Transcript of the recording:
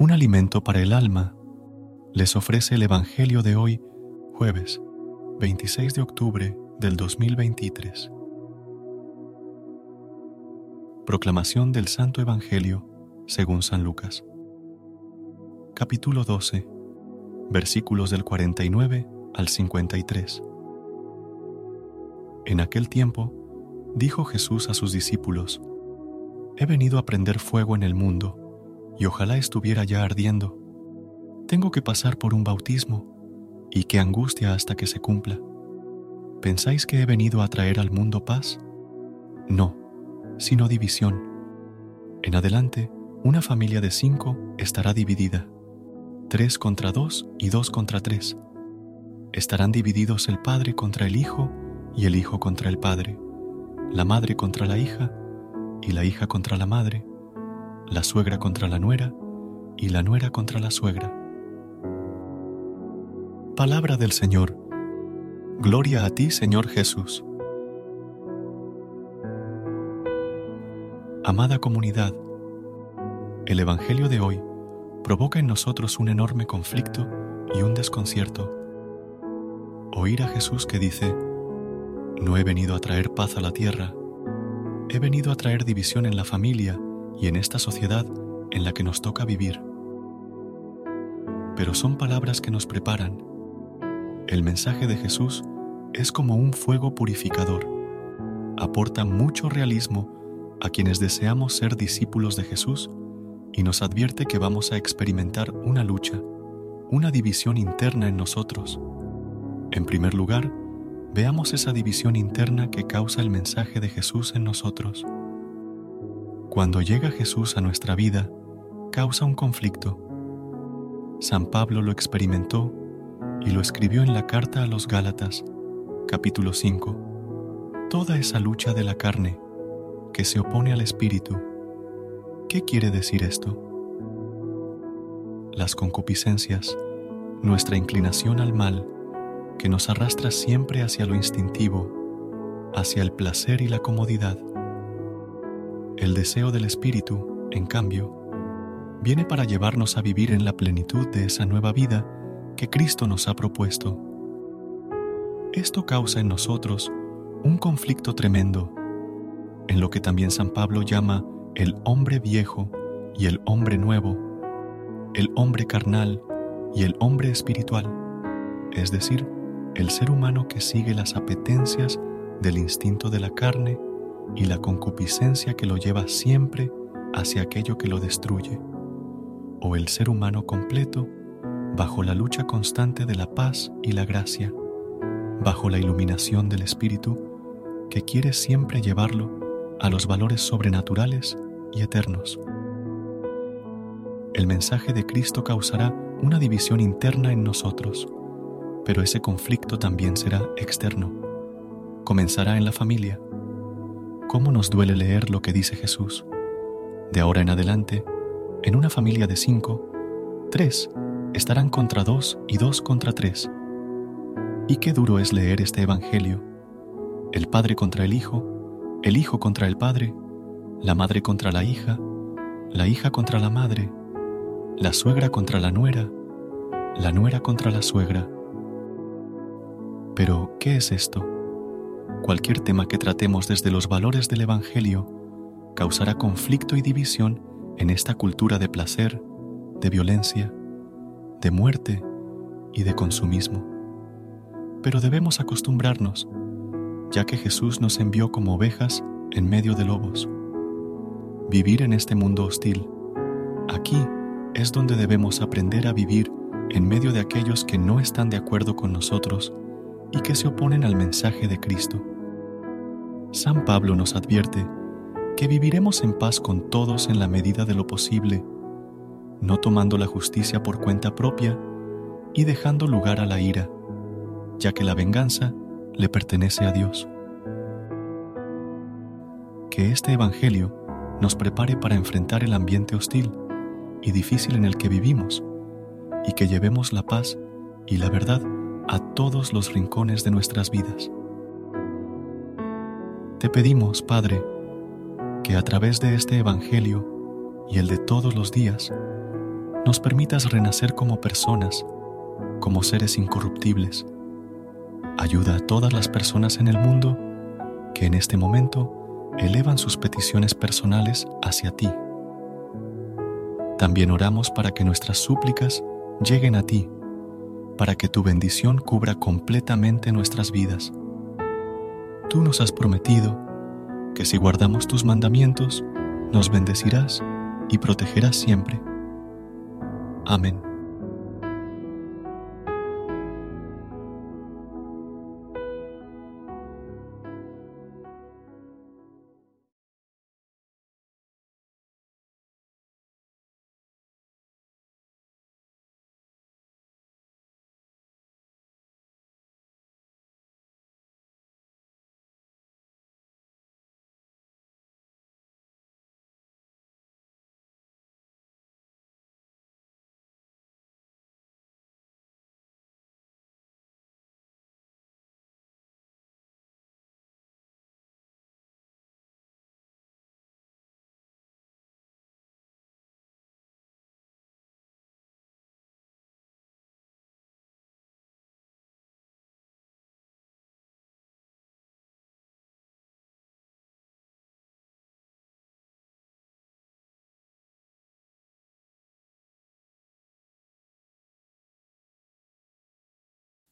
Un alimento para el alma, les ofrece el Evangelio de hoy, jueves 26 de octubre del 2023. Proclamación del Santo Evangelio según San Lucas. Capítulo 12, versículos del 49 al 53. En aquel tiempo, dijo Jesús a sus discípulos, He venido a prender fuego en el mundo y ojalá estuviera ya ardiendo. Tengo que pasar por un bautismo, y qué angustia hasta que se cumpla. ¿Pensáis que he venido a traer al mundo paz? No, sino división. En adelante, una familia de cinco estará dividida, tres contra dos y dos contra tres. Estarán divididos el padre contra el hijo y el hijo contra el padre, la madre contra la hija y la hija contra la madre, la suegra contra la nuera y la nuera contra la suegra. Palabra del Señor. Gloria a ti, Señor Jesús. Amada comunidad, el Evangelio de hoy provoca en nosotros un enorme conflicto y un desconcierto. Oír a Jesús que dice, no he venido a traer paz a la tierra, he venido a traer división en la familia y en esta sociedad en la que nos toca vivir. Pero son palabras que nos preparan. El mensaje de Jesús es como un fuego purificador. Aporta mucho realismo a quienes deseamos ser discípulos de Jesús y nos advierte que vamos a experimentar una lucha, una división interna en nosotros. En primer lugar, veamos esa división interna que causa el mensaje de Jesús en nosotros. Cuando llega Jesús a nuestra vida, causa un conflicto. San Pablo lo experimentó y lo escribió en la carta a los Gálatas, capítulo 5. Toda esa lucha de la carne que se opone al espíritu. ¿Qué quiere decir esto? Las concupiscencias, nuestra inclinación al mal, que nos arrastra siempre hacia lo instintivo, hacia el placer y la comodidad el deseo del Espíritu, en cambio, viene para llevarnos a vivir en la plenitud de esa nueva vida que Cristo nos ha propuesto. Esto causa en nosotros un conflicto tremendo, en lo que también San Pablo llama el hombre viejo y el hombre nuevo, el hombre carnal y el hombre espiritual, es decir, el ser humano que sigue las apetencias del instinto de la carne y la concupiscencia que lo lleva siempre hacia aquello que lo destruye, o el ser humano completo bajo la lucha constante de la paz y la gracia, bajo la iluminación del Espíritu que quiere siempre llevarlo a los valores sobrenaturales y eternos. El mensaje de Cristo causará una división interna en nosotros, pero ese conflicto también será externo. Comenzará en la familia, ¿Cómo nos duele leer lo que dice Jesús? De ahora en adelante, en una familia de cinco, tres estarán contra dos y dos contra tres. Y qué duro es leer este Evangelio. El padre contra el hijo, el hijo contra el padre, la madre contra la hija, la hija contra la madre, la suegra contra la nuera, la nuera contra la suegra. Pero, ¿qué es esto? Cualquier tema que tratemos desde los valores del Evangelio causará conflicto y división en esta cultura de placer, de violencia, de muerte y de consumismo. Pero debemos acostumbrarnos, ya que Jesús nos envió como ovejas en medio de lobos. Vivir en este mundo hostil. Aquí es donde debemos aprender a vivir en medio de aquellos que no están de acuerdo con nosotros y que se oponen al mensaje de Cristo. San Pablo nos advierte que viviremos en paz con todos en la medida de lo posible, no tomando la justicia por cuenta propia y dejando lugar a la ira, ya que la venganza le pertenece a Dios. Que este Evangelio nos prepare para enfrentar el ambiente hostil y difícil en el que vivimos, y que llevemos la paz y la verdad a todos los rincones de nuestras vidas. Te pedimos, Padre, que a través de este Evangelio y el de todos los días, nos permitas renacer como personas, como seres incorruptibles. Ayuda a todas las personas en el mundo que en este momento elevan sus peticiones personales hacia ti. También oramos para que nuestras súplicas lleguen a ti, para que tu bendición cubra completamente nuestras vidas. Tú nos has prometido que si guardamos tus mandamientos, nos bendecirás y protegerás siempre. Amén.